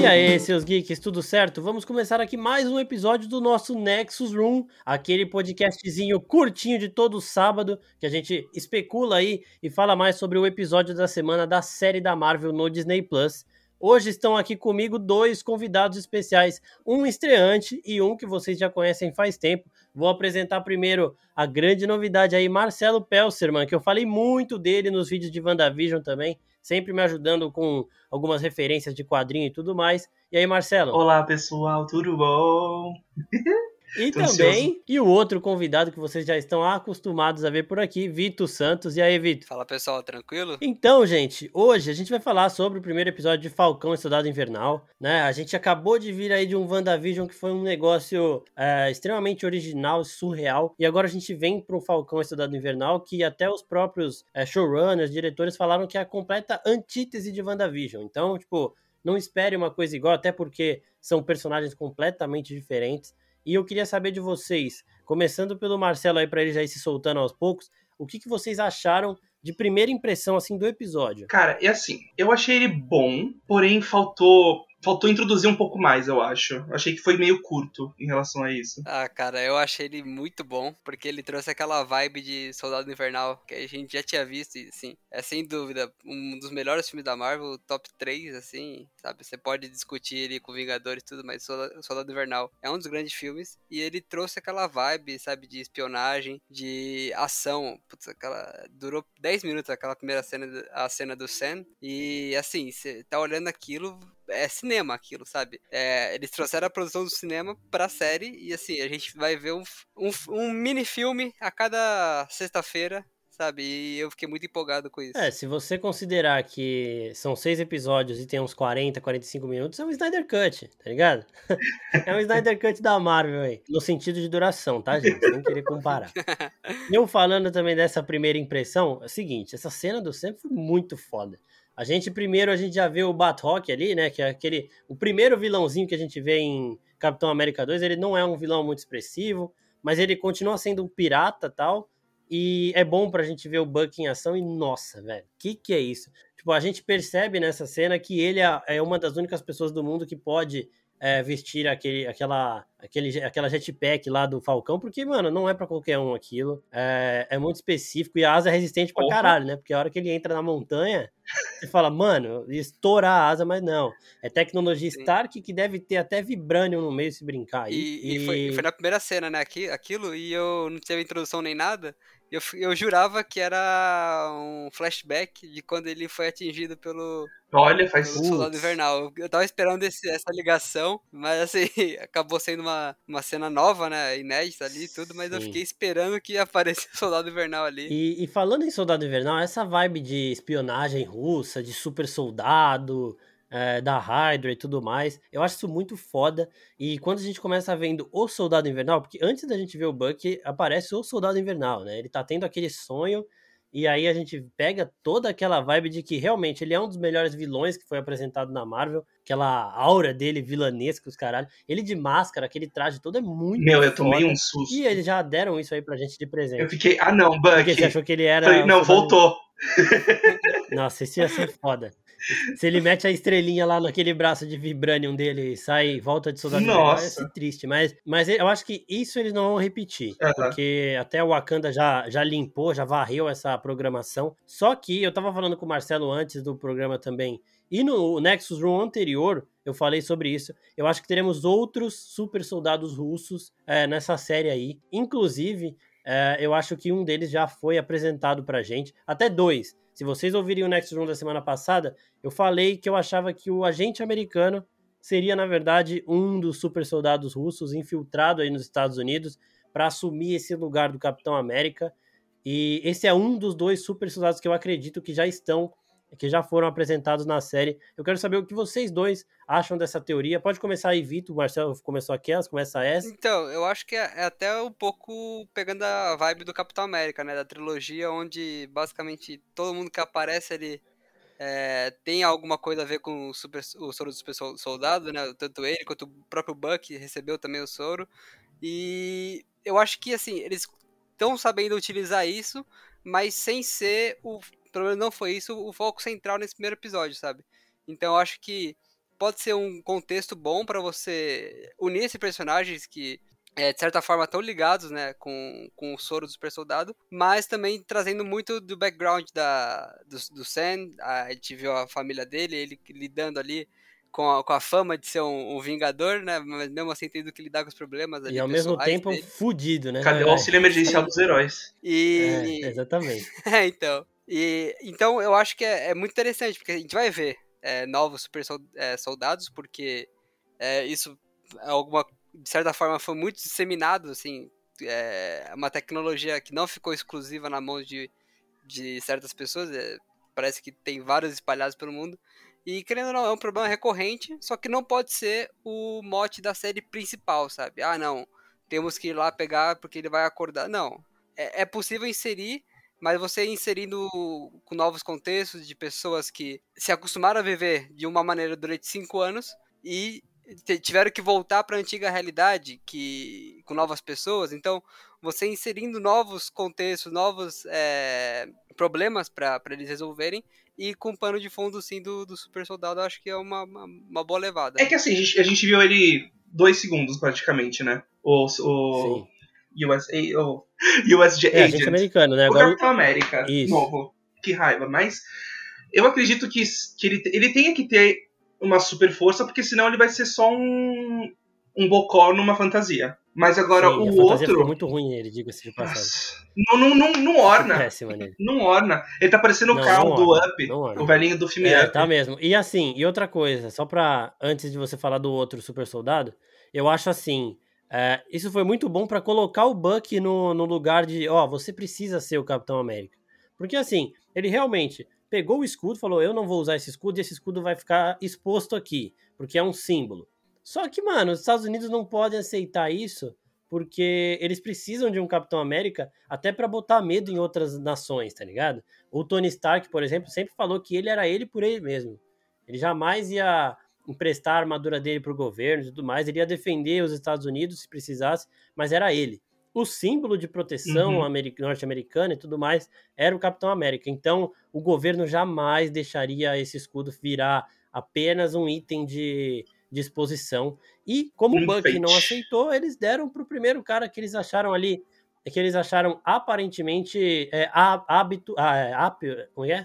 E aí, seus geeks, tudo certo? Vamos começar aqui mais um episódio do nosso Nexus Room, aquele podcastzinho curtinho de todo sábado, que a gente especula aí e fala mais sobre o episódio da semana da série da Marvel no Disney Plus. Hoje estão aqui comigo dois convidados especiais, um estreante e um que vocês já conhecem faz tempo. Vou apresentar primeiro a grande novidade aí, Marcelo Pelserman, que eu falei muito dele nos vídeos de WandaVision também, sempre me ajudando com algumas referências de quadrinho e tudo mais. E aí, Marcelo? Olá, pessoal, tudo bom? E Tô também, ansioso. e o outro convidado que vocês já estão acostumados a ver por aqui, Vitor Santos. E aí, Vitor? Fala pessoal, tranquilo? Então, gente, hoje a gente vai falar sobre o primeiro episódio de Falcão e Soldado Invernal, né? A gente acabou de vir aí de um WandaVision que foi um negócio é, extremamente original, surreal, e agora a gente vem para o Falcão e Soldado Invernal, que até os próprios é, showrunners, diretores falaram que é a completa antítese de WandaVision. Então, tipo, não espere uma coisa igual, até porque são personagens completamente diferentes. E eu queria saber de vocês, começando pelo Marcelo aí para ele já ir se soltando aos poucos, o que, que vocês acharam de primeira impressão assim do episódio? Cara, é assim, eu achei ele bom, porém faltou faltou introduzir um pouco mais, eu acho. Achei que foi meio curto em relação a isso. Ah, cara, eu achei ele muito bom, porque ele trouxe aquela vibe de Soldado Invernal que a gente já tinha visto, e assim, é sem dúvida um dos melhores filmes da Marvel, top 3, assim, sabe? Você pode discutir ele com Vingadores e tudo, mas Soldado Invernal é um dos grandes filmes, e ele trouxe aquela vibe, sabe, de espionagem, de ação. Putz, aquela. Durou 10 minutos aquela primeira cena, a cena do Sam, e assim, você tá olhando aquilo, é cinema aquilo, sabe? É, eles trouxeram a produção do cinema pra série e assim, a gente vai ver um, um, um mini filme a cada sexta-feira sabe? E eu fiquei muito empolgado com isso. É, se você considerar que são seis episódios e tem uns 40, 45 minutos, é um Snyder Cut, tá ligado? é um Snyder Cut da Marvel aí, no sentido de duração, tá, gente? Sem querer comparar. eu falando também dessa primeira impressão, é o seguinte, essa cena do Sam foi muito foda. A gente primeiro a gente já vê o Batroc ali, né? Que é aquele. O primeiro vilãozinho que a gente vê em Capitão América 2. Ele não é um vilão muito expressivo, mas ele continua sendo um pirata tal. E é bom pra gente ver o Buck em ação. E nossa, velho, que que é isso? Tipo, a gente percebe nessa cena que ele é, é uma das únicas pessoas do mundo que pode é, vestir aquele, aquela, aquele, aquela jetpack lá do Falcão, porque, mano, não é para qualquer um aquilo. É, é, muito específico e a asa é resistente pra caralho, né? Porque a hora que ele entra na montanha, você fala, mano, estourar a asa, mas não. É tecnologia Sim. Stark que deve ter até vibranium no meio se brincar. E, e, e... Foi, foi, na primeira cena, né? Aqui, aquilo, e eu não teve introdução nem nada. Eu, eu jurava que era um flashback de quando ele foi atingido pelo, Olha, faz pelo Soldado Invernal. Eu tava esperando esse, essa ligação, mas assim, acabou sendo uma, uma cena nova, né? Inédita ali e tudo, mas Sim. eu fiquei esperando que aparecesse o Soldado Invernal ali. E, e falando em Soldado Invernal, essa vibe de espionagem russa, de super soldado, é, da Hydra e tudo mais. Eu acho isso muito foda. E quando a gente começa vendo o Soldado Invernal, porque antes da gente ver o Buck, aparece o Soldado Invernal, né? Ele tá tendo aquele sonho. E aí a gente pega toda aquela vibe de que realmente ele é um dos melhores vilões que foi apresentado na Marvel. Aquela aura dele vilanesca, os caralho. Ele de máscara, aquele traje todo é muito. Meu, eu tomei um susto. E eles já deram isso aí pra gente de presente. Eu fiquei, ah não, Buck. Porque você achou que ele era. Falei, não, voltou. Nossa, isso ia ser foda. Se ele mete a estrelinha lá naquele braço de vibranium dele e sai volta de soldado Nossa. vai ser triste. Mas, mas eu acho que isso eles não vão repetir. Uhum. Porque até o Wakanda já, já limpou, já varreu essa programação. Só que eu tava falando com o Marcelo antes do programa também. E no Nexus Room anterior, eu falei sobre isso. Eu acho que teremos outros super soldados russos é, nessa série aí. Inclusive, é, eu acho que um deles já foi apresentado pra gente. Até dois. Se vocês ouvirem o Next Room da semana passada, eu falei que eu achava que o agente americano seria, na verdade, um dos super soldados russos infiltrado aí nos Estados Unidos para assumir esse lugar do Capitão América. E esse é um dos dois super soldados que eu acredito que já estão, que já foram apresentados na série. Eu quero saber o que vocês dois acham dessa teoria. Pode começar aí, Vitor. O Marcelo começou aquelas, começa essa. Então, eu acho que é, é até um pouco pegando a vibe do Capitão América, né? Da trilogia, onde basicamente todo mundo que aparece ali é, tem alguma coisa a ver com o, super, o soro do super soldado, né? Tanto ele quanto o próprio Buck recebeu também o soro. E eu acho que, assim, eles estão sabendo utilizar isso, mas sem ser o pelo menos não foi isso o foco central nesse primeiro episódio, sabe? Então eu acho que pode ser um contexto bom para você unir esses personagens que é, de certa forma tão ligados, né, com, com o soro do super soldado, mas também trazendo muito do background da, do, do Sam, a gente viu a família dele, ele lidando ali com a, com a fama de ser um, um, vingador, né, mas mesmo assim tendo que lidar com os problemas ali, E ao mesmo tempo dele. fudido, né? Cadê o auxílio emergencial dos heróis? E... É, exatamente. é, então. E, então eu acho que é, é, muito interessante, porque a gente vai ver é, novos super é, soldados, porque é, isso é alguma de certa forma, foi muito disseminado, assim, é uma tecnologia que não ficou exclusiva na mão de, de certas pessoas, é, parece que tem vários espalhados pelo mundo, e querendo ou não, é um problema recorrente, só que não pode ser o mote da série principal, sabe? Ah, não, temos que ir lá pegar porque ele vai acordar. Não, é, é possível inserir, mas você inserindo com novos contextos de pessoas que se acostumaram a viver de uma maneira durante cinco anos e tiveram que voltar para a antiga realidade que com novas pessoas então você inserindo novos contextos novos é, problemas para eles resolverem e com pano de fundo sim do, do super soldado acho que é uma, uma, uma, boa levada. É que assim a gente, a gente viu ele dois segundos praticamente né? O, o USA o USG é, Agent americano né o Agora... Capitão América Isso. novo que raiva mas eu acredito que, que ele, ele tenha que ter uma super força, porque senão ele vai ser só um, um bocó numa fantasia. Mas agora Sim, o outro. Muito ruim ele, diga-se de passagem. Não, não, não, não orna. Péssima nele. Não orna. Ele tá parecendo o Carl do Up, o velhinho do filme é, Up. Tá mesmo. E assim, e outra coisa, só pra. Antes de você falar do outro super soldado, eu acho assim. É, isso foi muito bom para colocar o Buck no, no lugar de, ó, você precisa ser o Capitão América. Porque assim, ele realmente pegou o escudo, falou: Eu não vou usar esse escudo e esse escudo vai ficar exposto aqui, porque é um símbolo. Só que, mano, os Estados Unidos não podem aceitar isso porque eles precisam de um Capitão América até para botar medo em outras nações, tá ligado? O Tony Stark, por exemplo, sempre falou que ele era ele por ele mesmo. Ele jamais ia emprestar a armadura dele pro governo e tudo mais, ele ia defender os Estados Unidos se precisasse, mas era ele o símbolo de proteção uhum. norte-americana e tudo mais era o Capitão América. Então, o governo jamais deixaria esse escudo virar apenas um item de, de exposição. E como um o Buck não aceitou, eles deram para o primeiro cara que eles acharam ali, que eles acharam aparentemente é, hábito, ah, é, apto, como é?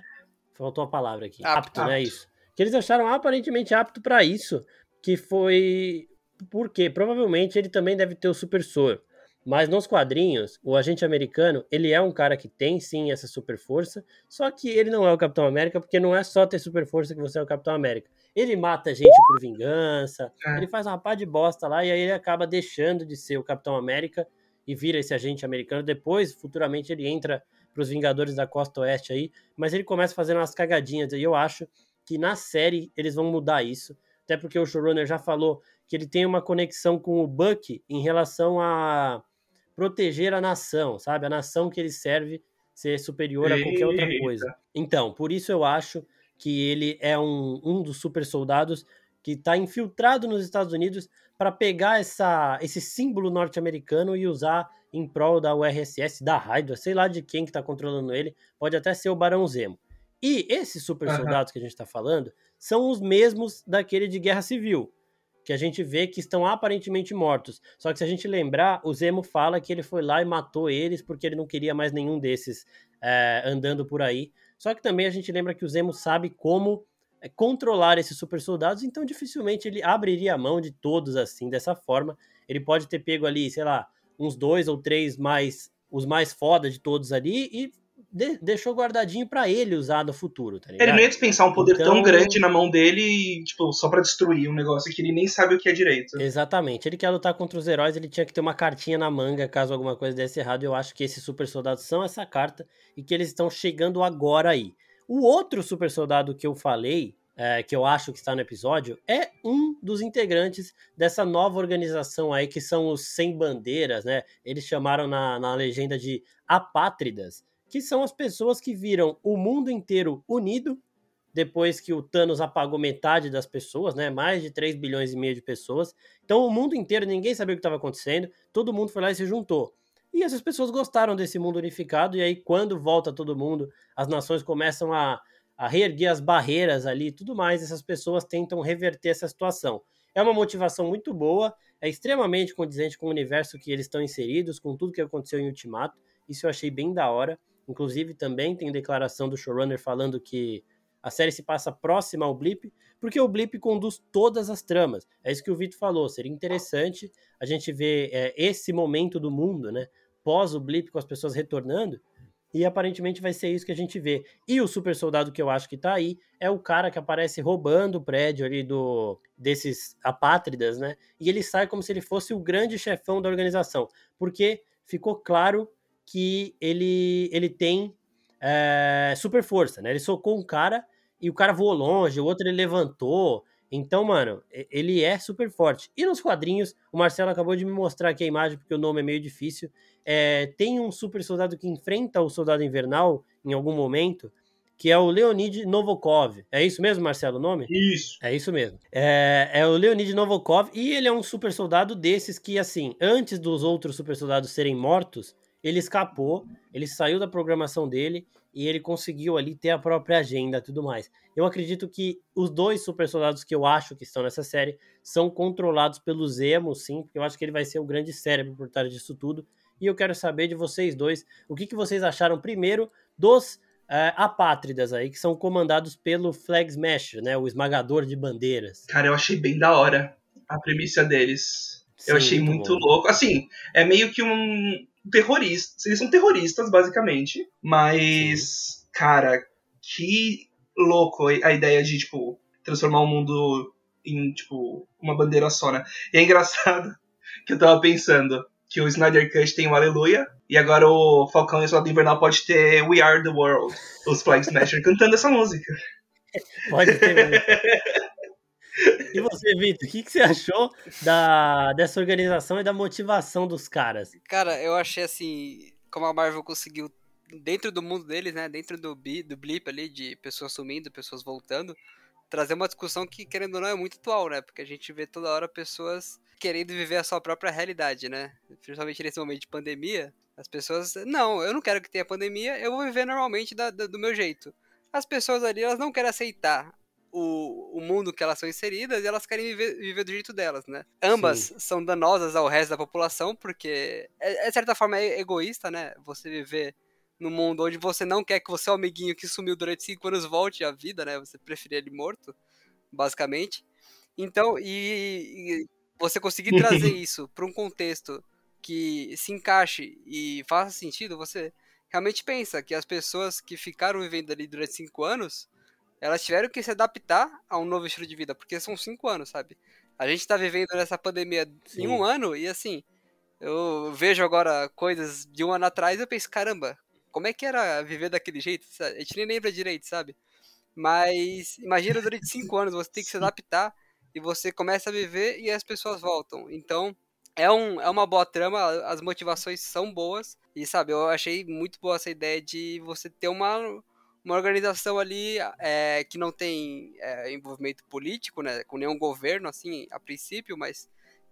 Faltou a palavra aqui. Apto, apto, né? Isso. Que eles acharam aparentemente apto para isso, que foi porque provavelmente ele também deve ter o super soro. Mas nos quadrinhos, o agente americano, ele é um cara que tem sim essa super força, só que ele não é o Capitão América, porque não é só ter super força que você é o Capitão América. Ele mata gente por vingança, é. ele faz uma pá de bosta lá, e aí ele acaba deixando de ser o Capitão América e vira esse agente americano. Depois, futuramente, ele entra para os Vingadores da Costa Oeste aí, mas ele começa fazendo umas cagadinhas, e eu acho que na série eles vão mudar isso, até porque o showrunner já falou que ele tem uma conexão com o Buck em relação a proteger a nação, sabe? A nação que ele serve ser superior a qualquer outra coisa. Então, por isso eu acho que ele é um, um dos super soldados que está infiltrado nos Estados Unidos para pegar essa, esse símbolo norte-americano e usar em prol da URSS, da Hydra, sei lá de quem que está controlando ele, pode até ser o Barão Zemo. E esses super soldados uhum. que a gente está falando são os mesmos daquele de Guerra Civil que a gente vê que estão aparentemente mortos. Só que se a gente lembrar, o Zemo fala que ele foi lá e matou eles porque ele não queria mais nenhum desses é, andando por aí. Só que também a gente lembra que o Zemo sabe como é, controlar esses super soldados, então dificilmente ele abriria a mão de todos assim, dessa forma. Ele pode ter pego ali, sei lá, uns dois ou três mais os mais foda de todos ali e de, deixou guardadinho para ele usar no futuro, tá ligado? Ele não ia dispensar um poder então, tão grande na mão dele, tipo, só para destruir um negócio que ele nem sabe o que é direito. Exatamente. Ele quer lutar contra os heróis, ele tinha que ter uma cartinha na manga caso alguma coisa desse errado. Eu acho que esses super soldados são essa carta e que eles estão chegando agora aí. O outro super soldado que eu falei, é, que eu acho que está no episódio, é um dos integrantes dessa nova organização aí, que são os Sem Bandeiras, né? Eles chamaram na, na legenda de apátridas, que são as pessoas que viram o mundo inteiro unido depois que o Thanos apagou metade das pessoas, né? Mais de 3 bilhões e meio de pessoas. Então o mundo inteiro, ninguém sabia o que estava acontecendo, todo mundo foi lá e se juntou. E essas pessoas gostaram desse mundo unificado, e aí, quando volta todo mundo, as nações começam a, a reerguer as barreiras ali tudo mais, essas pessoas tentam reverter essa situação. É uma motivação muito boa, é extremamente condizente com o universo que eles estão inseridos, com tudo que aconteceu em Ultimato. Isso eu achei bem da hora. Inclusive, também tem declaração do showrunner falando que a série se passa próxima ao Blip, porque o Blip conduz todas as tramas. É isso que o Vitor falou. Seria interessante a gente ver é, esse momento do mundo, né? Pós o Blip, com as pessoas retornando. E aparentemente vai ser isso que a gente vê. E o super soldado que eu acho que tá aí é o cara que aparece roubando o prédio ali do desses apátridas, né? E ele sai como se ele fosse o grande chefão da organização. Porque ficou claro que ele, ele tem é, super força, né? Ele socou um cara e o cara voou longe, o outro ele levantou. Então, mano, ele é super forte. E nos quadrinhos, o Marcelo acabou de me mostrar aqui a imagem, porque o nome é meio difícil. É, tem um super soldado que enfrenta o soldado invernal em algum momento, que é o Leonid Novokov. É isso mesmo, Marcelo, o nome? Isso. É isso mesmo. É, é o Leonid Novokov, e ele é um super soldado desses que, assim, antes dos outros super soldados serem mortos, ele escapou, ele saiu da programação dele e ele conseguiu ali ter a própria agenda e tudo mais. Eu acredito que os dois super soldados que eu acho que estão nessa série são controlados pelo Zemo, sim, porque eu acho que ele vai ser o grande cérebro por trás disso tudo. E eu quero saber de vocês dois o que, que vocês acharam primeiro dos é, apátridas aí, que são comandados pelo Flag Smasher, né? O esmagador de bandeiras. Cara, eu achei bem da hora a premissa deles. Sim, eu achei muito, muito louco. Assim, é meio que um, terroristas. Eles são terroristas, basicamente. Mas, cara, que louco a ideia de, tipo, transformar o mundo em, tipo, uma bandeira só, né? E é engraçado que eu tava pensando que o Snyder Cut tem o Aleluia, e agora o Falcão e o Soldado Invernal pode ter We Are The World, os Flag Smasher cantando essa música. Pode ter. E você, Vitor, o que, que você achou da, dessa organização e da motivação dos caras? Cara, eu achei assim, como a Marvel conseguiu, dentro do mundo deles, né, dentro do, do blip ali, de pessoas sumindo, pessoas voltando, trazer uma discussão que, querendo ou não, é muito atual, né? Porque a gente vê toda hora pessoas querendo viver a sua própria realidade, né? Principalmente nesse momento de pandemia, as pessoas, não, eu não quero que tenha pandemia, eu vou viver normalmente da, da, do meu jeito. As pessoas ali, elas não querem aceitar o, o mundo que elas são inseridas e elas querem viver, viver do jeito delas, né? Ambas Sim. são danosas ao resto da população, porque é, é, de certa forma é egoísta, né? Você viver no mundo onde você não quer que o seu amiguinho que sumiu durante cinco anos volte à vida, né? Você preferia ele morto, basicamente. Então, e, e você conseguir trazer isso para um contexto que se encaixe e faça sentido, você realmente pensa que as pessoas que ficaram vivendo ali durante cinco anos elas tiveram que se adaptar a um novo estilo de vida, porque são cinco anos, sabe? A gente tá vivendo nessa pandemia Sim. em um ano e assim, eu vejo agora coisas de um ano atrás e eu penso, caramba, como é que era viver daquele jeito? A gente nem lembra direito, sabe? Mas imagina durante cinco anos você tem que se adaptar e você começa a viver e as pessoas voltam. Então, é, um, é uma boa trama, as motivações são boas. E sabe, eu achei muito boa essa ideia de você ter uma, uma organização ali é, que não tem é, envolvimento político, né, com nenhum governo, assim, a princípio, mas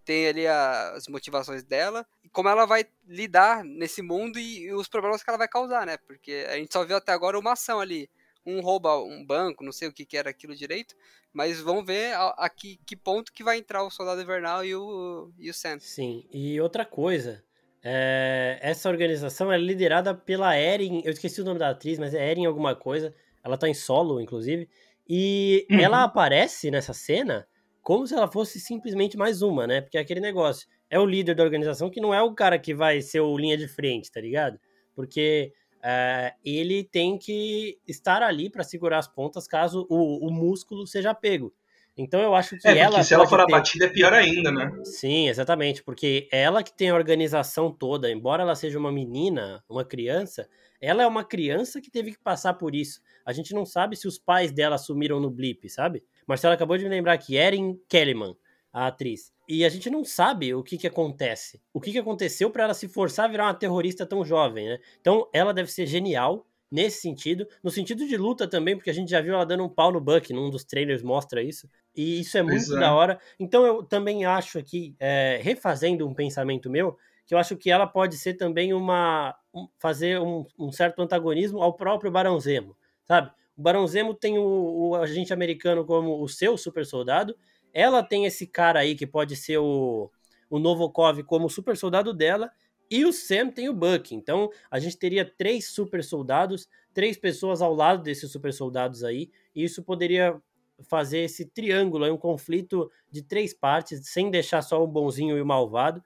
tem ali a, as motivações dela e como ela vai lidar nesse mundo e, e, os problemas que ela vai causar, né? Porque a gente só viu até agora uma ação ali, um rouba um banco, não sei o que, que era aquilo direito, mas vamos ver a, a que, que, ponto que vai entrar o Soldado Invernal e o, e o Sam. Sim, e outra coisa, é, essa organização é liderada pela Erin, eu esqueci o nome da atriz, mas é Erin alguma coisa. Ela tá em solo, inclusive. E uhum. ela aparece nessa cena como se ela fosse simplesmente mais uma, né? Porque é aquele negócio. É o líder da organização que não é o cara que vai ser o linha de frente, tá ligado? Porque é, ele tem que estar ali para segurar as pontas caso o, o músculo seja pego. Então eu acho que é, ela. se ela for ter... abatida é pior ainda, né? Sim, exatamente. Porque ela que tem a organização toda, embora ela seja uma menina, uma criança, ela é uma criança que teve que passar por isso. A gente não sabe se os pais dela assumiram no blip, sabe? Marcela acabou de me lembrar que Erin Kellyman, a atriz. E a gente não sabe o que, que acontece. O que, que aconteceu para ela se forçar a virar uma terrorista tão jovem, né? Então ela deve ser genial nesse sentido. No sentido de luta também, porque a gente já viu ela dando um pau no Buck, num dos trailers mostra isso. E isso é muito é. da hora. Então eu também acho aqui, é, refazendo um pensamento meu, que eu acho que ela pode ser também uma. Um, fazer um, um, certo antagonismo ao próprio Barão Zemo, sabe? O Barão Zemo tem o, o agente americano como o seu super soldado, ela tem esse cara aí que pode ser o, o Novokov como super soldado dela, e o Sam tem o Buck. Então a gente teria três super soldados, três pessoas ao lado desses super soldados aí, e isso poderia fazer esse triângulo, um conflito de três partes, sem deixar só o bonzinho e o malvado.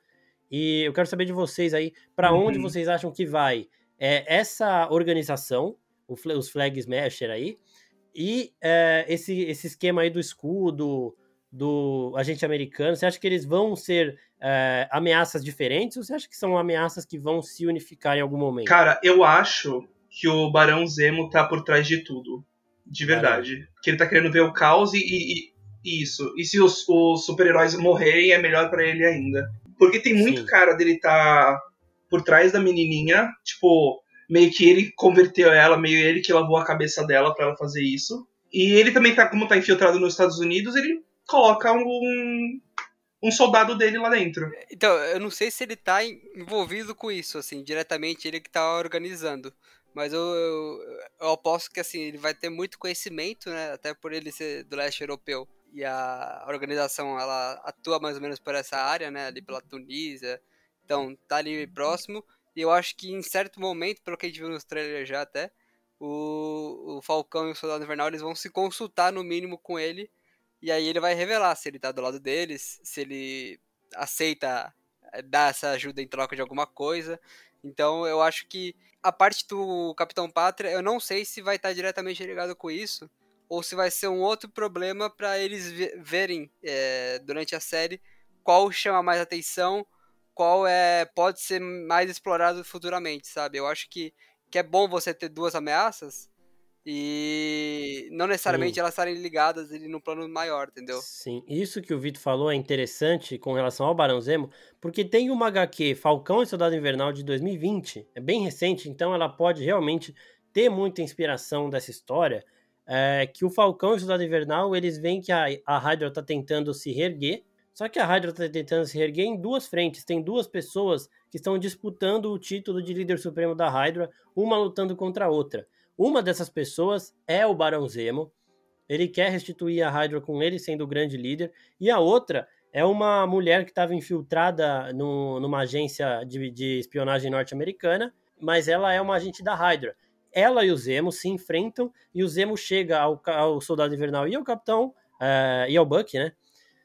E eu quero saber de vocês aí, para uhum. onde vocês acham que vai é, essa organização, os Flag Smasher aí, e é, esse, esse esquema aí do escudo, do agente americano, você acha que eles vão ser é, ameaças diferentes ou você acha que são ameaças que vão se unificar em algum momento? Cara, eu acho que o Barão Zemo tá por trás de tudo. De verdade. Caramba. Que ele tá querendo ver o caos e, e, e isso. E se os, os super-heróis morrerem, é melhor para ele ainda. Porque tem muito Sim. cara dele tá por trás da menininha, tipo, meio que ele converteu ela, meio ele que lavou a cabeça dela para ela fazer isso. E ele também tá, como tá infiltrado nos Estados Unidos, ele coloca um, um soldado dele lá dentro. Então, eu não sei se ele tá envolvido com isso, assim, diretamente ele que tá organizando. Mas eu, eu, eu aposto que assim, ele vai ter muito conhecimento, né? Até por ele ser do leste europeu. E a organização ela atua mais ou menos por essa área, né? Ali pela Tunísia. Então, tá ali próximo. E eu acho que em certo momento, pelo que a gente viu nos trailers já até, o, o Falcão e o Soldado Invernal eles vão se consultar no mínimo com ele. E aí ele vai revelar se ele tá do lado deles, se ele aceita eh, dar essa ajuda em troca de alguma coisa. Então eu acho que a parte do Capitão Pátria, eu não sei se vai estar diretamente ligado com isso, ou se vai ser um outro problema para eles verem é, durante a série qual chama mais atenção, qual é pode ser mais explorado futuramente, sabe? Eu acho que, que é bom você ter duas ameaças, e não necessariamente Sim. elas estarem ligadas ali no plano maior, entendeu? Sim, isso que o Vitor falou é interessante com relação ao Barão Zemo, porque tem uma HQ Falcão e Soldado Invernal de 2020, é bem recente, então ela pode realmente ter muita inspiração dessa história, é, que o Falcão e o Soldado Invernal, eles veem que a, a Hydra está tentando se reerguer, só que a Hydra está tentando se reerguer em duas frentes, tem duas pessoas que estão disputando o título de líder supremo da Hydra, uma lutando contra a outra. Uma dessas pessoas é o Barão Zemo. Ele quer restituir a Hydra com ele sendo o grande líder. E a outra é uma mulher que estava infiltrada no, numa agência de, de espionagem norte-americana, mas ela é uma agente da Hydra. Ela e o Zemo se enfrentam e o Zemo chega ao, ao Soldado Invernal e ao Capitão, uh, e ao Buck, né?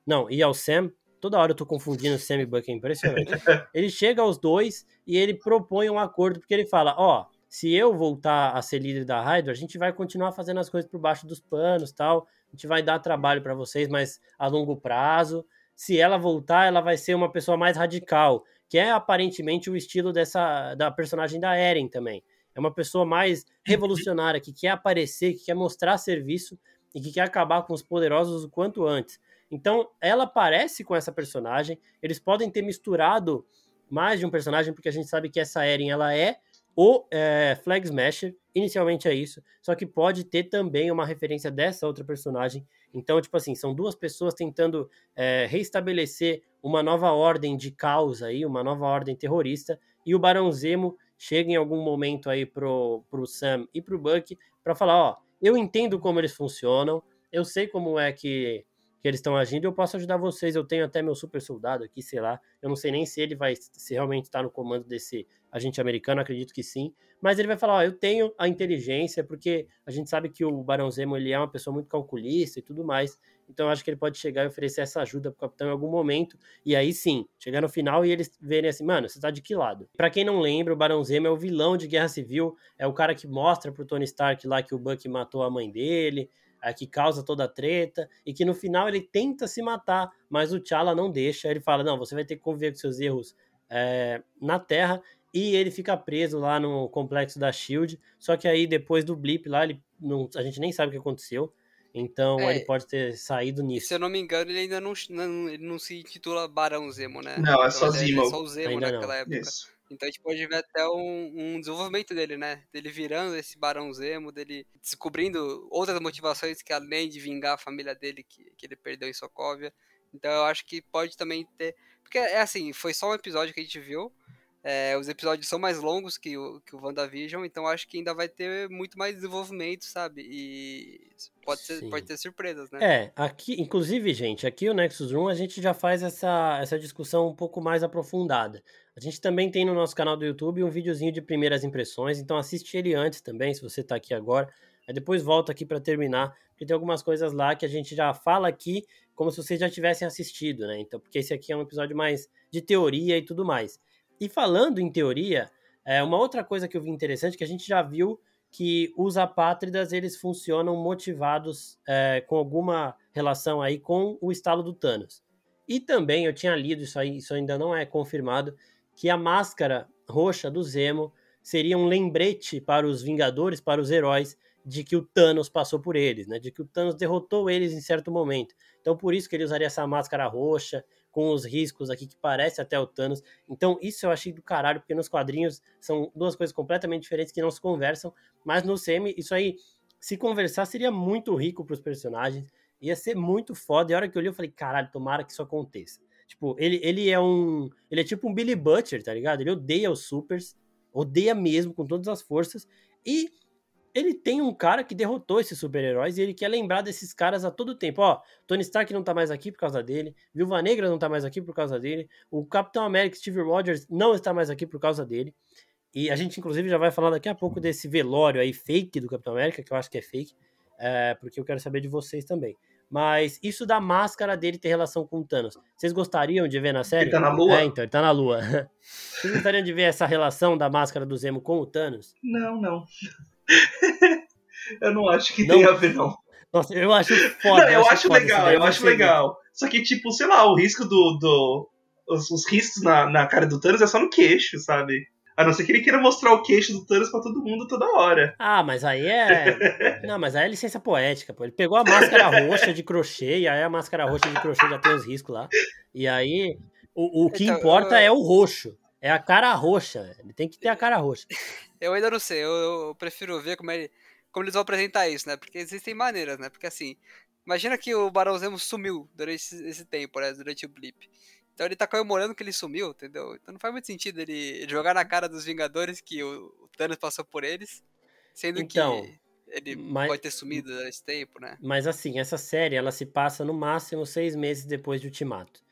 Não, e ao Sam. Toda hora eu tô confundindo Sam e Buck, é impressionante. ele chega aos dois e ele propõe um acordo, porque ele fala: Ó, oh, se eu voltar a ser líder da Hydra, a gente vai continuar fazendo as coisas por baixo dos panos, tal. A gente vai dar trabalho para vocês, mas a longo prazo. Se ela voltar, ela vai ser uma pessoa mais radical, que é aparentemente o estilo dessa da personagem da Eren também. É uma pessoa mais revolucionária, que quer aparecer, que quer mostrar serviço e que quer acabar com os poderosos o quanto antes. Então, ela parece com essa personagem. Eles podem ter misturado mais de um personagem, porque a gente sabe que essa Eren ela é o é, Flag Smasher, inicialmente é isso, só que pode ter também uma referência dessa outra personagem. Então, tipo assim, são duas pessoas tentando é, reestabelecer uma nova ordem de caos aí, uma nova ordem terrorista, e o Barão Zemo chega em algum momento aí pro, pro Sam e pro Buck para falar, ó, eu entendo como eles funcionam, eu sei como é que que eles estão agindo, eu posso ajudar vocês. Eu tenho até meu super soldado aqui, sei lá. Eu não sei nem se ele vai se realmente estar tá no comando desse agente americano, acredito que sim. Mas ele vai falar: Ó, eu tenho a inteligência, porque a gente sabe que o Barão Zemo ele é uma pessoa muito calculista e tudo mais. Então acho que ele pode chegar e oferecer essa ajuda pro capitão em algum momento. E aí sim, chegar no final e eles verem assim, mano, você tá de que lado? Para quem não lembra, o Barão Zemo é o vilão de Guerra Civil, é o cara que mostra pro Tony Stark lá que o Buck matou a mãe dele é, que causa toda a treta, e que no final ele tenta se matar, mas o T'Challa não deixa. Ele fala: não, você vai ter que conviver com seus erros é, na Terra, e ele fica preso lá no complexo da Shield. Só que aí depois do blip lá, ele não, a gente nem sabe o que aconteceu. Então é, ele pode ter saído nisso. Se eu não me engano, ele ainda não, não, ele não se intitula Barão Zemo, né? Não, é só então, Zemo. É só o Zemo ainda naquela não. época. Isso. Então a gente pode ver até um, um, desenvolvimento dele, né? Dele virando esse Barão Zemo, dele descobrindo outras motivações que além de vingar a família dele que, que ele perdeu em Sokovia. Então eu acho que pode também ter. Porque é assim, foi só um episódio que a gente viu, É, os episódios são mais longos que o, que o WandaVision, então acho que ainda vai ter muito mais desenvolvimento, sabe? E pode, ser, pode ter surpresas, né? É, aqui, inclusive, gente, aqui o Nexus Room a gente já faz essa, essa discussão um pouco mais aprofundada. A gente também tem no nosso canal do YouTube um videozinho de primeiras impressões, então assiste ele antes também, se você tá aqui agora. Aí depois volta aqui para terminar, porque tem algumas coisas lá que a gente já fala aqui como se vocês já tivessem assistido, né? Então, porque esse aqui é um episódio mais de teoria e tudo mais. E falando em teoria, é uma outra coisa que eu vi interessante que a gente já viu que os apátridas eles funcionam motivados é, com alguma relação aí com o estalo do Thanos. E também eu tinha lido isso aí, isso ainda não é confirmado, que a máscara roxa do Zemo seria um lembrete para os Vingadores, para os heróis, de que o Thanos passou por eles, né? De que o Thanos derrotou eles em certo momento. Então por isso que ele usaria essa máscara roxa, com os riscos aqui que parece até o Thanos. Então, isso eu achei do caralho, porque nos quadrinhos são duas coisas completamente diferentes que não se conversam, mas no semi, isso aí, se conversar, seria muito rico para os personagens, ia ser muito foda. E a hora que eu li, eu falei, caralho, tomara que isso aconteça. Tipo, ele, ele é um. Ele é tipo um Billy Butcher, tá ligado? Ele odeia os supers, odeia mesmo, com todas as forças. E ele tem um cara que derrotou esses super-heróis e ele quer lembrar desses caras a todo tempo. Ó, Tony Stark não tá mais aqui por causa dele, Viúva Negra não tá mais aqui por causa dele, o Capitão América Steve Rogers não está mais aqui por causa dele. E a gente, inclusive, já vai falar daqui a pouco desse velório aí fake do Capitão América, que eu acho que é fake, é, porque eu quero saber de vocês também. Mas isso da máscara dele ter relação com o Thanos. Vocês gostariam de ver na série? Ele tá na lua? É, então, ele tá na lua. Vocês gostariam de ver essa relação da máscara do Zemo com o Thanos? Não, não. eu não acho que não. tenha a ver, não. Nossa, eu acho foda. Não, eu, eu, acho, legal, eu acho legal. Só que, tipo, sei lá, o risco do. do os, os riscos na, na cara do Thanos é só no queixo, sabe? A não ser que ele queira mostrar o queixo do Thanos pra todo mundo toda hora. Ah, mas aí é. não, mas aí é licença poética, pô. Ele pegou a máscara roxa de crochê, e aí a máscara roxa de crochê já tem os riscos lá. E aí, o, o que então, importa eu... é o roxo. É a cara roxa. Ele tem que ter a cara roxa. Eu ainda não sei, eu, eu prefiro ver como, ele, como eles vão apresentar isso, né? Porque existem maneiras, né? Porque assim, imagina que o Barão Zemo sumiu durante esse, esse tempo, né? Durante o blip. Então ele tá comemorando que ele sumiu, entendeu? Então não faz muito sentido ele jogar na cara dos Vingadores que o, o Thanos passou por eles, sendo então, que ele mas, pode ter sumido nesse tempo, né? Mas assim, essa série ela se passa no máximo seis meses depois de Ultimato.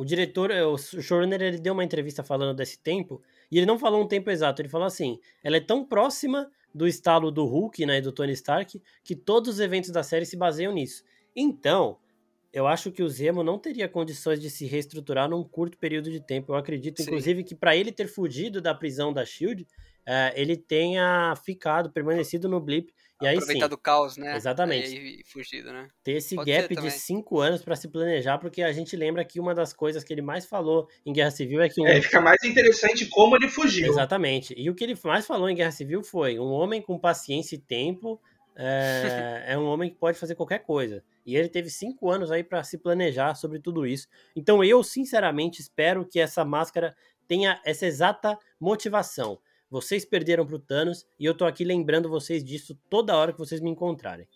O diretor, o showrunner, ele deu uma entrevista falando desse tempo, e ele não falou um tempo exato, ele falou assim, ela é tão próxima do estalo do Hulk, né, do Tony Stark, que todos os eventos da série se baseiam nisso. Então, eu acho que o Zemo não teria condições de se reestruturar num curto período de tempo. Eu acredito, Sim. inclusive, que para ele ter fugido da prisão da Shield, é, ele tenha ficado, permanecido no Blip e aí Aproveitar do caos, né? Exatamente. E fugido, né? Ter esse Pode gap de cinco anos para se planejar, porque a gente lembra que uma das coisas que ele mais falou em Guerra Civil é que... Um... É, fica mais interessante como ele fugiu. Exatamente. E o que ele mais falou em Guerra Civil foi um homem com paciência e tempo é, é um homem que pode fazer qualquer coisa. E ele teve cinco anos aí para se planejar sobre tudo isso. Então eu, sinceramente, espero que essa máscara tenha essa exata motivação vocês perderam pro Thanos e eu tô aqui lembrando vocês disso toda hora que vocês me encontrarem.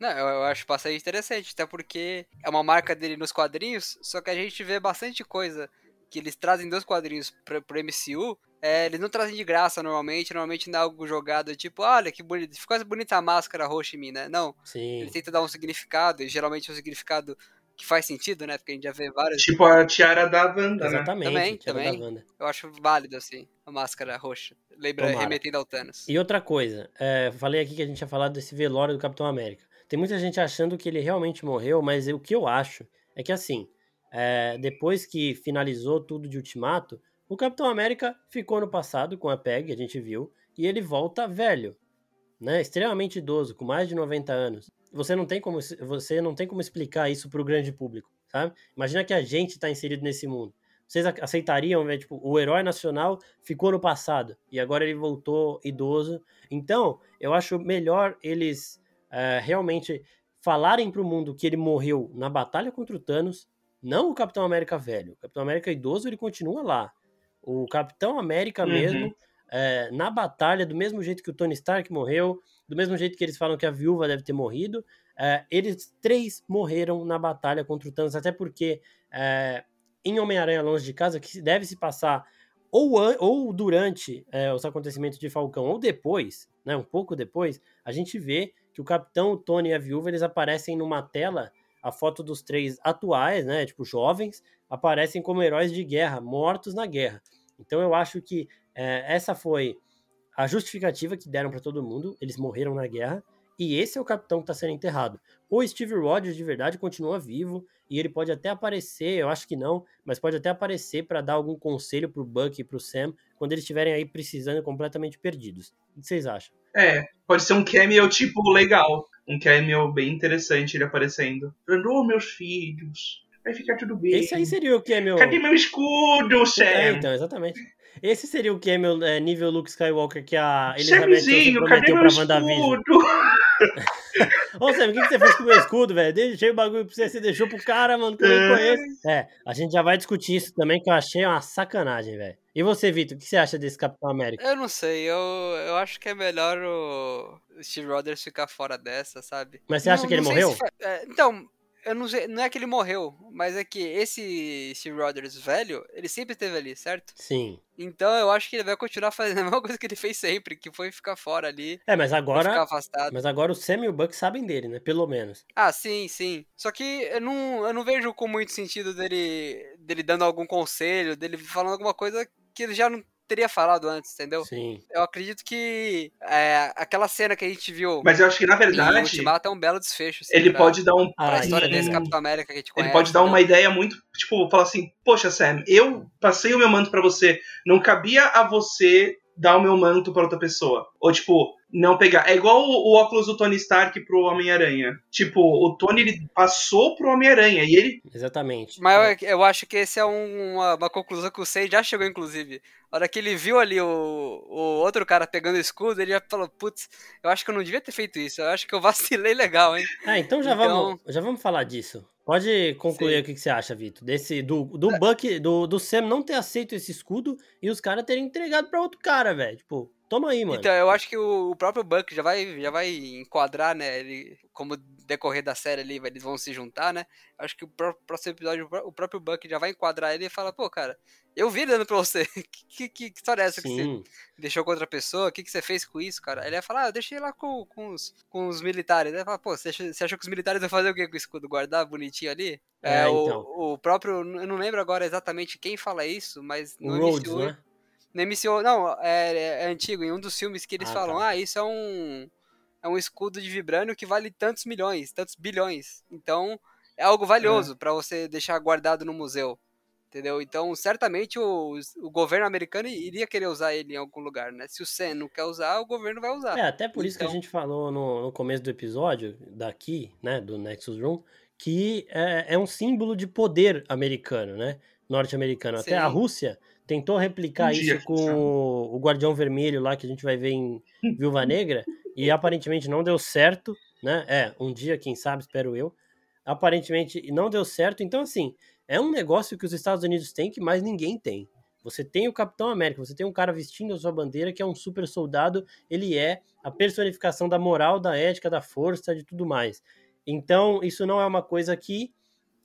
Não, eu, eu acho bastante interessante, até porque é uma marca dele nos quadrinhos, só que a gente vê bastante coisa que eles trazem dos quadrinhos pra, pro MCU, é, eles não trazem de graça normalmente, normalmente não é algo jogado, tipo, olha que bonito, ficou bonita a máscara roxa em mim, né? Não. Sim. Ele tenta dar um significado, e geralmente um significado que faz sentido, né? Porque a gente já vê várias. Tipo a tiara da Wanda, né? Exatamente, né? Também, também. Eu acho válido, assim, a máscara roxa. Lembra, Tomara. remetendo ao Thanos. E outra coisa, é, falei aqui que a gente ia falar desse velório do Capitão América. Tem muita gente achando que ele realmente morreu, mas o que eu acho é que, assim, é, depois que finalizou tudo de Ultimato, o Capitão América ficou no passado com a PEG, a gente viu, e ele volta velho, né? Extremamente idoso, com mais de 90 anos você não tem como você não tem como explicar isso para o grande público, sabe? Imagina que a gente está inserido nesse mundo. Vocês aceitariam, né? tipo, o herói nacional ficou no passado e agora ele voltou idoso. Então, eu acho melhor eles é, realmente falarem para o mundo que ele morreu na batalha contra o Thanos, não o Capitão América velho. O Capitão América idoso ele continua lá. O Capitão América uhum. mesmo é, na batalha, do mesmo jeito que o Tony Stark morreu, do mesmo jeito que eles falam que a viúva deve ter morrido, é, eles três morreram na batalha contra o Thanos, até porque é, em Homem-Aranha Longe de Casa, que deve se passar ou, ou durante é, os acontecimentos de Falcão, ou depois, né, um pouco depois, a gente vê que o Capitão, o Tony e a Viúva, eles aparecem numa tela, a foto dos três atuais, né, tipo jovens, aparecem como heróis de guerra, mortos na guerra. Então eu acho que é, essa foi a justificativa que deram para todo mundo, eles morreram na guerra, e esse é o capitão que está sendo enterrado. O Steve Rogers de verdade continua vivo e ele pode até aparecer, eu acho que não, mas pode até aparecer para dar algum conselho pro Buck e pro Sam quando eles estiverem aí precisando completamente perdidos. O que vocês acham? É, pode ser um cameo tipo legal, um cameo bem interessante ele aparecendo. Oh, meus filhos, vai ficar tudo bem. Esse aí seria o cameo. Cadê meu escudo, Sam? É, então, exatamente. Esse seria o cameo é, nível Luke Skywalker que a Elizabeth prometeu pra WandaVision. Ô, Sam, o que, que você fez com o meu escudo, velho? Deixei o bagulho pra você, você deixou pro cara, mano, que eu nem conheço. É, a gente já vai discutir isso também, que eu achei uma sacanagem, velho. E você, Vitor, o que você acha desse Capitão América? Eu não sei, eu, eu acho que é melhor o Steve Rogers ficar fora dessa, sabe? Mas você acha não, que ele morreu? É, então, eu não sei, não é que ele morreu, mas é que esse Steve Rogers velho, ele sempre esteve ali, certo? Sim. Então eu acho que ele vai continuar fazendo a mesma coisa que ele fez sempre, que foi ficar fora ali. É, mas agora. Ficar afastado. Mas agora o Sam e o Buck sabem dele, né? Pelo menos. Ah, sim, sim. Só que eu não, eu não vejo com muito sentido dele, dele dando algum conselho, dele falando alguma coisa que ele já não teria falado antes, entendeu? Sim. Eu acredito que é, aquela cena que a gente viu. Mas eu acho que, na verdade. Ultimato é um belo desfecho. Assim, ele pra, pode dar um. Pra ah, história desse Capitão América que a gente conhece. Ele pode dar uma ideia muito. Tipo, falar assim: Poxa, Sam, eu passei o meu manto para você. Não cabia a você dar o meu manto para outra pessoa. Ou, tipo, não pegar. É igual o, o óculos do Tony Stark pro Homem-Aranha. Tipo, o Tony ele passou pro Homem-Aranha e ele. Exatamente. Mas eu, eu, acho que esse é um, uma, uma, conclusão que o Sei já chegou, inclusive. A hora que ele viu ali o, o outro cara pegando o escudo, ele já falou: Putz, eu acho que eu não devia ter feito isso. Eu acho que eu vacilei legal, hein? Ah, então já, então... Vamos, já vamos falar disso. Pode concluir Sim. o que, que você acha, Vitor. Desse, do, do Buck, do, do Sam não ter aceito esse escudo e os caras terem entregado pra outro cara, velho. Tipo, Toma aí, mano. Então, eu acho que o, próprio Buck já vai, já vai enquadrar, né? Ele, como decorrer da série ali, eles vão se juntar, né? Acho que o próximo episódio, o próprio Buck já vai enquadrar ele e fala, pô, cara, eu vi dando pra você. que, que, que história é essa Sim. que você deixou com outra pessoa? O que, que você fez com isso, cara? Ele ia falar, ah, eu deixei lá com, com, os, com os militares. Ele ia falar, pô, você achou, você achou que os militares iam fazer o quê com o escudo? Guardar bonitinho ali? É, é então. o, o próprio, eu não lembro agora exatamente quem fala isso, mas no Rhodes, né? No MCU, não, é, é, antigo, em um dos filmes que eles ah, falam, tá. ah, isso é um é um escudo de vibrânio que vale tantos milhões, tantos bilhões. Então, é algo valioso é. para você deixar guardado no museu. Entendeu? Então, certamente o, o governo americano iria querer usar ele em algum lugar, né? Se o Sen não quer usar, o governo vai usar. É, até por isso que a então gente falou no, no começo do episódio, daqui, né, do Nexus Room, que é, é um símbolo de poder americano, né? Norte-americano. Até a Rússia tentou replicar um isso com o, o Guardião Vermelho lá, que a gente vai ver em Viúva Negra, e aparentemente não deu certo, né? É, um dia, quem sabe, espero eu. Aparentemente não deu certo. Então, assim, é um negócio que os Estados Unidos têm que mais ninguém tem. Você tem o Capitão América, você tem um cara vestindo a sua bandeira que é um super soldado, ele é a personificação da moral, da ética, da força, de tudo mais. Então, isso não é uma coisa que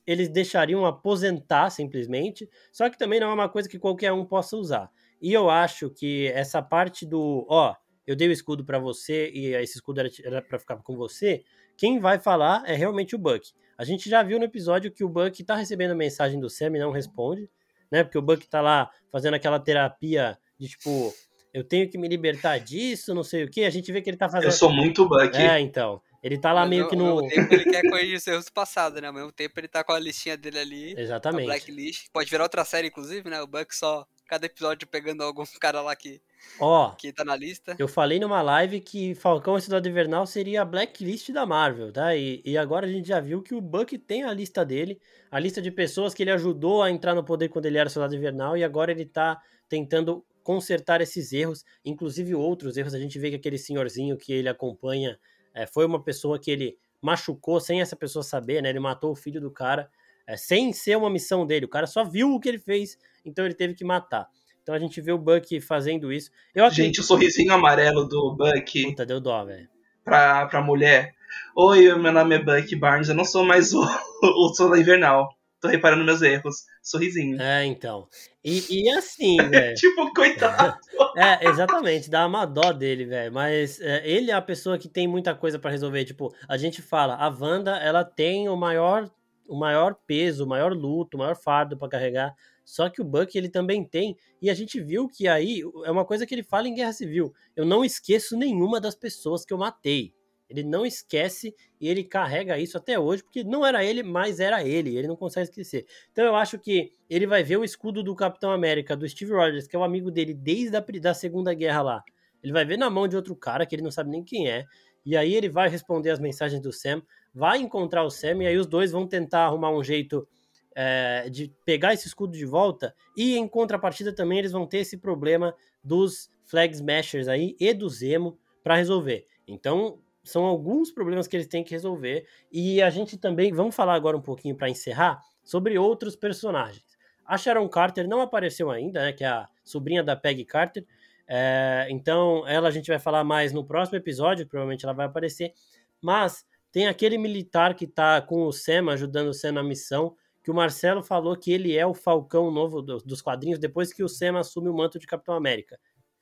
eles deixariam aposentar simplesmente, só que também não é uma coisa que qualquer um possa usar. E eu acho que essa parte do, ó, eu dei o escudo para você e esse escudo era para ficar com você, quem vai falar é realmente o Buck. A gente já viu no episódio que o Buck tá recebendo mensagem do Sam e não responde, né? Porque o Buck tá lá fazendo aquela terapia de tipo, eu tenho que me libertar disso, não sei o que. A gente vê que ele tá fazendo. Eu sou muito Buck. É, então. Ele tá lá Mas meio que no. Ao mesmo tempo ele quer corrigir os erros do passado, né? Ao mesmo tempo ele tá com a listinha dele ali. Exatamente. Blacklist. Pode virar outra série, inclusive, né? O Buck só. Cada episódio pegando algum cara lá que. Ó. que tá na lista. Eu falei numa live que Falcão e Cidade Invernal seria a blacklist da Marvel, tá? E, e agora a gente já viu que o Buck tem a lista dele, a lista de pessoas que ele ajudou a entrar no poder quando ele era Soldado Invernal, e agora ele tá tentando consertar esses erros, inclusive outros erros. A gente vê que aquele senhorzinho que ele acompanha é, foi uma pessoa que ele machucou sem essa pessoa saber, né? Ele matou o filho do cara é, sem ser uma missão dele. O cara só viu o que ele fez, então ele teve que matar. Então a gente vê o Buck fazendo isso. Eu gente, o sorrisinho amarelo do Buck. Puta, deu dó, velho. Pra, pra mulher. Oi, meu nome é Buck Barnes, eu não sou mais o, o Soldado Invernal. Tô reparando meus erros. Sorrisinho. É, então. E, e assim, velho. tipo, coitado. é, exatamente, dá uma dó dele, velho. Mas é, ele é a pessoa que tem muita coisa para resolver. Tipo, a gente fala, a Wanda, ela tem o maior, o maior peso, o maior luto, o maior fardo para carregar. Só que o Buck ele também tem, e a gente viu que aí é uma coisa que ele fala em Guerra Civil. Eu não esqueço nenhuma das pessoas que eu matei. Ele não esquece e ele carrega isso até hoje, porque não era ele, mas era ele. Ele não consegue esquecer. Então eu acho que ele vai ver o escudo do Capitão América, do Steve Rogers, que é o amigo dele desde a da Segunda Guerra lá. Ele vai ver na mão de outro cara que ele não sabe nem quem é. E aí ele vai responder as mensagens do Sam, vai encontrar o Sam, e aí os dois vão tentar arrumar um jeito é, de pegar esse escudo de volta. E em contrapartida também eles vão ter esse problema dos Flag Smashers aí e do Zemo para resolver. Então são alguns problemas que eles têm que resolver. E a gente também, vamos falar agora um pouquinho para encerrar, sobre outros personagens. A Sharon Carter não apareceu ainda, né, que é a sobrinha da Peggy Carter. É, então, ela a gente vai falar mais no próximo episódio, provavelmente ela vai aparecer. Mas tem aquele militar que está com o Sam, ajudando o Sam na missão, que o Marcelo falou que ele é o Falcão novo dos quadrinhos depois que o Sam assume o manto de Capitão América.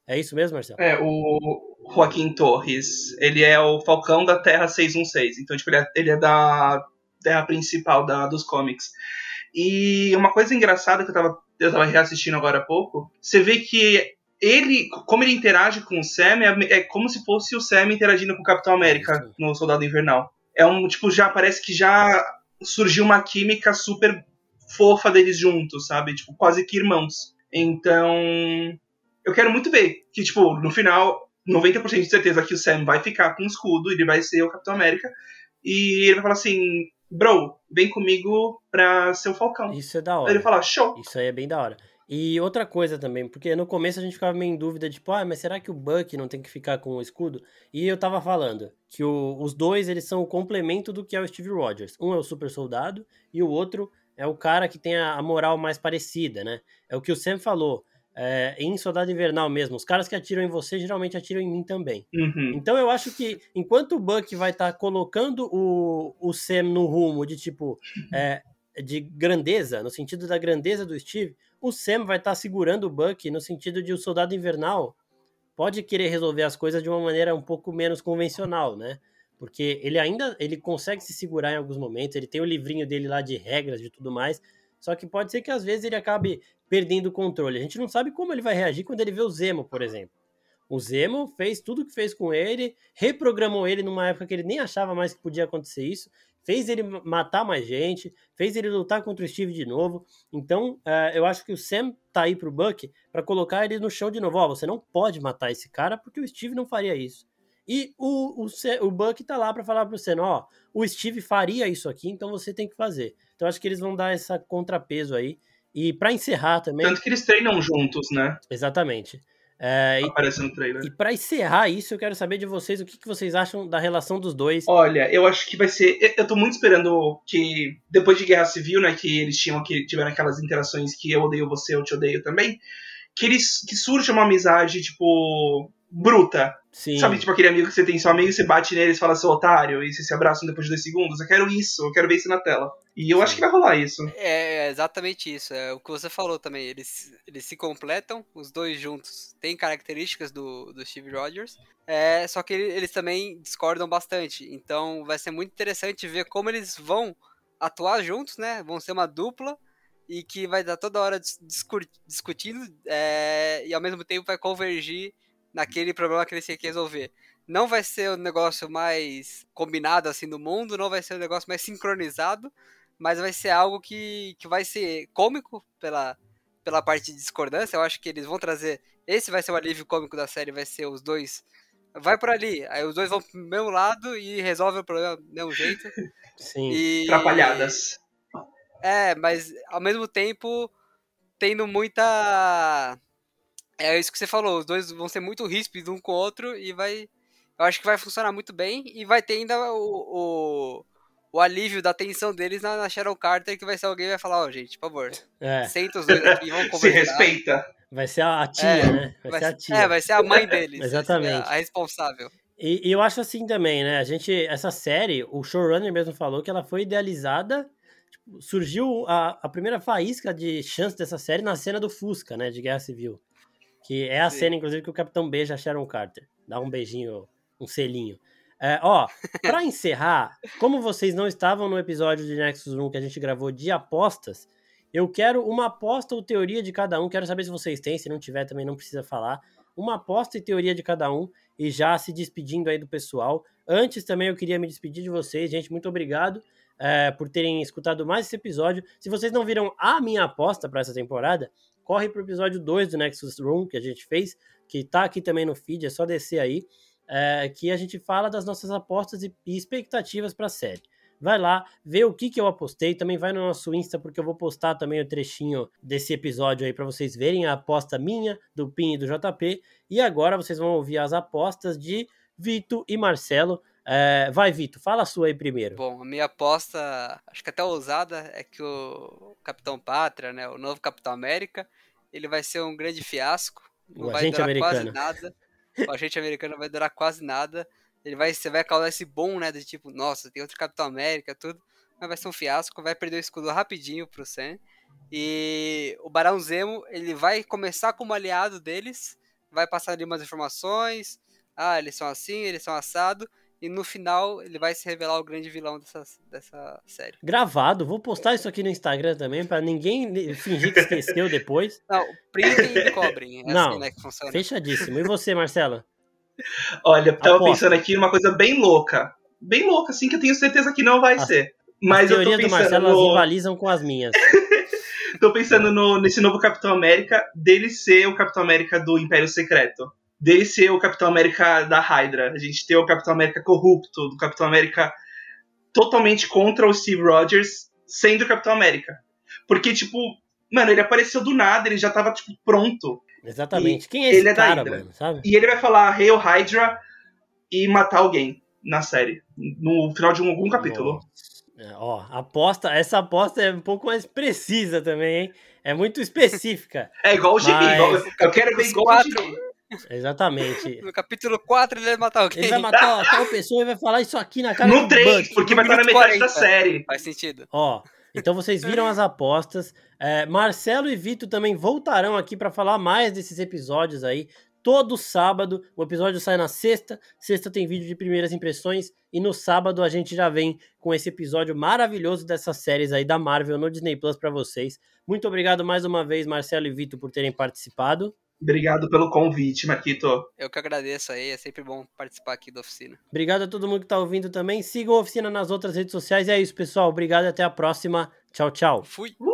É isso mesmo, Marcelo? É, o Joaquim Torres. Ele é o Falcão da Terra 616. Então, tipo, ele é, ele é da Terra principal da, dos cómics. E uma coisa engraçada que eu tava, eu tava reassistindo agora há pouco, você vê que ele, como ele interage com o Sam, é, é como se fosse o Sam interagindo com o Capitão América no Soldado Invernal. É um, tipo, já parece que já surgiu uma química super fofa deles juntos, sabe? Tipo, quase que irmãos. Então, eu quero muito ver que, tipo, no final, 90% de certeza que o Sam vai ficar com o escudo, ele vai ser o Capitão América, e ele vai falar assim, bro, vem comigo pra ser o Falcão. Isso é da hora. Aí ele fala, show. Isso aí é bem da hora. E outra coisa também, porque no começo a gente ficava meio em dúvida, tipo, ah, mas será que o Buck não tem que ficar com o escudo? E eu tava falando que o, os dois, eles são o complemento do que é o Steve Rogers. Um é o super soldado e o outro é o cara que tem a, a moral mais parecida, né? É o que o Sam falou é, em Soldado Invernal mesmo, os caras que atiram em você geralmente atiram em mim também. Uhum. Então eu acho que enquanto o Buck vai estar tá colocando o, o Sam no rumo de tipo é, de grandeza, no sentido da grandeza do Steve, o Sam vai estar tá segurando o Buck no sentido de o Soldado Invernal pode querer resolver as coisas de uma maneira um pouco menos convencional, né? Porque ele ainda ele consegue se segurar em alguns momentos, ele tem o livrinho dele lá de regras e tudo mais, só que pode ser que às vezes ele acabe perdendo o controle. A gente não sabe como ele vai reagir quando ele vê o Zemo, por exemplo. O Zemo fez tudo o que fez com ele, reprogramou ele numa época que ele nem achava mais que podia acontecer isso, fez ele matar mais gente, fez ele lutar contra o Steve de novo. Então, uh, eu acho que o Sam tá aí pro Buck para colocar ele no chão de novo. Ó, você não pode matar esse cara porque o Steve não faria isso. E o, o, o Buck tá lá para falar pro Sam, ó, o Steve faria isso aqui, então você tem que fazer. Então, acho que eles vão dar essa contrapeso aí. E para encerrar também. Tanto que eles treinam juntos, né? Exatamente. É, Aparece no trailer. E para encerrar isso, eu quero saber de vocês o que, que vocês acham da relação dos dois. Olha, eu acho que vai ser. Eu tô muito esperando que, depois de Guerra Civil, né, que eles tinham que tiveram aquelas interações que eu odeio você, eu te odeio também, que eles que surja uma amizade, tipo, bruta. Sim. Sabe, tipo aquele amigo que você tem seu amigo, você bate nele e fala seu otário, e vocês se abraçam depois de dois segundos. Eu quero isso, eu quero ver isso na tela. E eu Sim. acho que vai rolar isso. É, é, exatamente isso. É o que você falou também. Eles, eles se completam, os dois juntos. Tem características do, do Steve Rogers. É, só que eles também discordam bastante. Então vai ser muito interessante ver como eles vão atuar juntos, né? Vão ser uma dupla e que vai dar toda hora discutindo é, e ao mesmo tempo vai convergir naquele problema que eles têm que resolver. Não vai ser o negócio mais combinado assim no mundo, não vai ser o negócio mais sincronizado, mas vai ser algo que, que vai ser cômico pela, pela parte de discordância. Eu acho que eles vão trazer. Esse vai ser o alívio cômico da série, vai ser os dois. Vai por ali, aí os dois vão pro mesmo lado e resolvem o problema do mesmo jeito. Sim. E... Trapalhadas. É, mas ao mesmo tempo tendo muita é isso que você falou, os dois vão ser muito ríspidos um com o outro e vai. Eu acho que vai funcionar muito bem e vai ter ainda o, o, o alívio da tensão deles na, na Sharon Carter, que vai ser alguém que vai falar, ó, oh, gente, por favor, é. senta os dois aqui e vamos conversar. Se respeita. Vai ser a tia, é, né? Vai, vai, ser a tia. É, vai ser a mãe deles. Exatamente. A, a, responsável. E, e, eu acho assim também, né? A gente, essa série, o showrunner mesmo falou que ela foi idealizada. Tipo, surgiu a, a primeira faísca de chance dessa série na cena do Fusca, né? De Guerra Civil. Que é a Sim. cena, inclusive, que o Capitão beija a Sharon Carter. Dá um beijinho, um selinho. É, ó, para encerrar, como vocês não estavam no episódio de Nexus Room que a gente gravou de apostas, eu quero uma aposta ou teoria de cada um. Quero saber se vocês têm, se não tiver também não precisa falar. Uma aposta e teoria de cada um e já se despedindo aí do pessoal. Antes também eu queria me despedir de vocês, gente. Muito obrigado é, por terem escutado mais esse episódio. Se vocês não viram a minha aposta para essa temporada, corre pro episódio 2 do Nexus Room que a gente fez, que tá aqui também no feed, é só descer aí é, que a gente fala das nossas apostas e, e expectativas para a série. Vai lá, vê o que, que eu apostei, também vai no nosso Insta, porque eu vou postar também o trechinho desse episódio aí para vocês verem a aposta minha, do PIN e do JP. E agora vocês vão ouvir as apostas de Vito e Marcelo. É, vai, Vito, fala a sua aí primeiro. Bom, a minha aposta, acho que até ousada, é que o Capitão Pátria, né, o novo Capitão América, ele vai ser um grande fiasco. Não o vai agente americano. quase nada o agente americano vai durar quase nada. Ele vai, você vai causar esse bom, né? De tipo, nossa, tem outro Capitão América, tudo. Mas vai ser um fiasco, vai perder o escudo rapidinho pro Sam. E o Barão Zemo, ele vai começar como aliado deles, vai passar ali umas informações. Ah, eles são assim, eles são assado. E no final ele vai se revelar o grande vilão dessa, dessa série. Gravado, vou postar isso aqui no Instagram também, para ninguém fingir que esqueceu depois. Não, printem e cobrem. É Não, assim, né, que funciona. fechadíssimo. E você, Marcela? Olha, eu tava Aposta. pensando aqui numa coisa bem louca. Bem louca, assim, que eu tenho certeza que não vai a, ser. Mas a teoria eu tô pensando do Marcelo no... rivalizam com as minhas. tô pensando no, nesse novo Capitão América, dele ser o Capitão América do Império Secreto dele ser o Capitão América da Hydra. A gente ter o Capitão América corrupto, do Capitão América totalmente contra o Steve Rogers, sendo o Capitão América. Porque, tipo, mano, ele apareceu do nada, ele já tava, tipo, pronto. Exatamente. E Quem é esse ele é cara, mano, sabe? E ele vai falar Hail Hydra e matar alguém na série. No final de algum capítulo. É, ó, aposta, essa aposta é um pouco mais precisa também, hein? É muito específica. É igual o Gibi, mas... eu quero ver igual o Gibi. Exatamente. No capítulo 4 ele vai matar alguém. Ele vai matar tal pessoa e vai falar isso aqui na cara no do 3, porque vai estar na metade 40. da série. Faz sentido. Ó, então vocês viram as apostas. É, Marcelo e Vitor também voltarão aqui para falar mais desses episódios aí. Todo sábado, o episódio sai na sexta. Sexta tem vídeo de primeiras impressões. E no sábado a gente já vem com esse episódio maravilhoso dessas séries aí da Marvel no Disney Plus para vocês. Muito obrigado mais uma vez, Marcelo e Vitor, por terem participado. Obrigado pelo convite, Marquito. Eu que agradeço aí, é sempre bom participar aqui da oficina. Obrigado a todo mundo que está ouvindo também. Sigam a oficina nas outras redes sociais. É isso, pessoal. Obrigado e até a próxima. Tchau, tchau. Fui. Uh!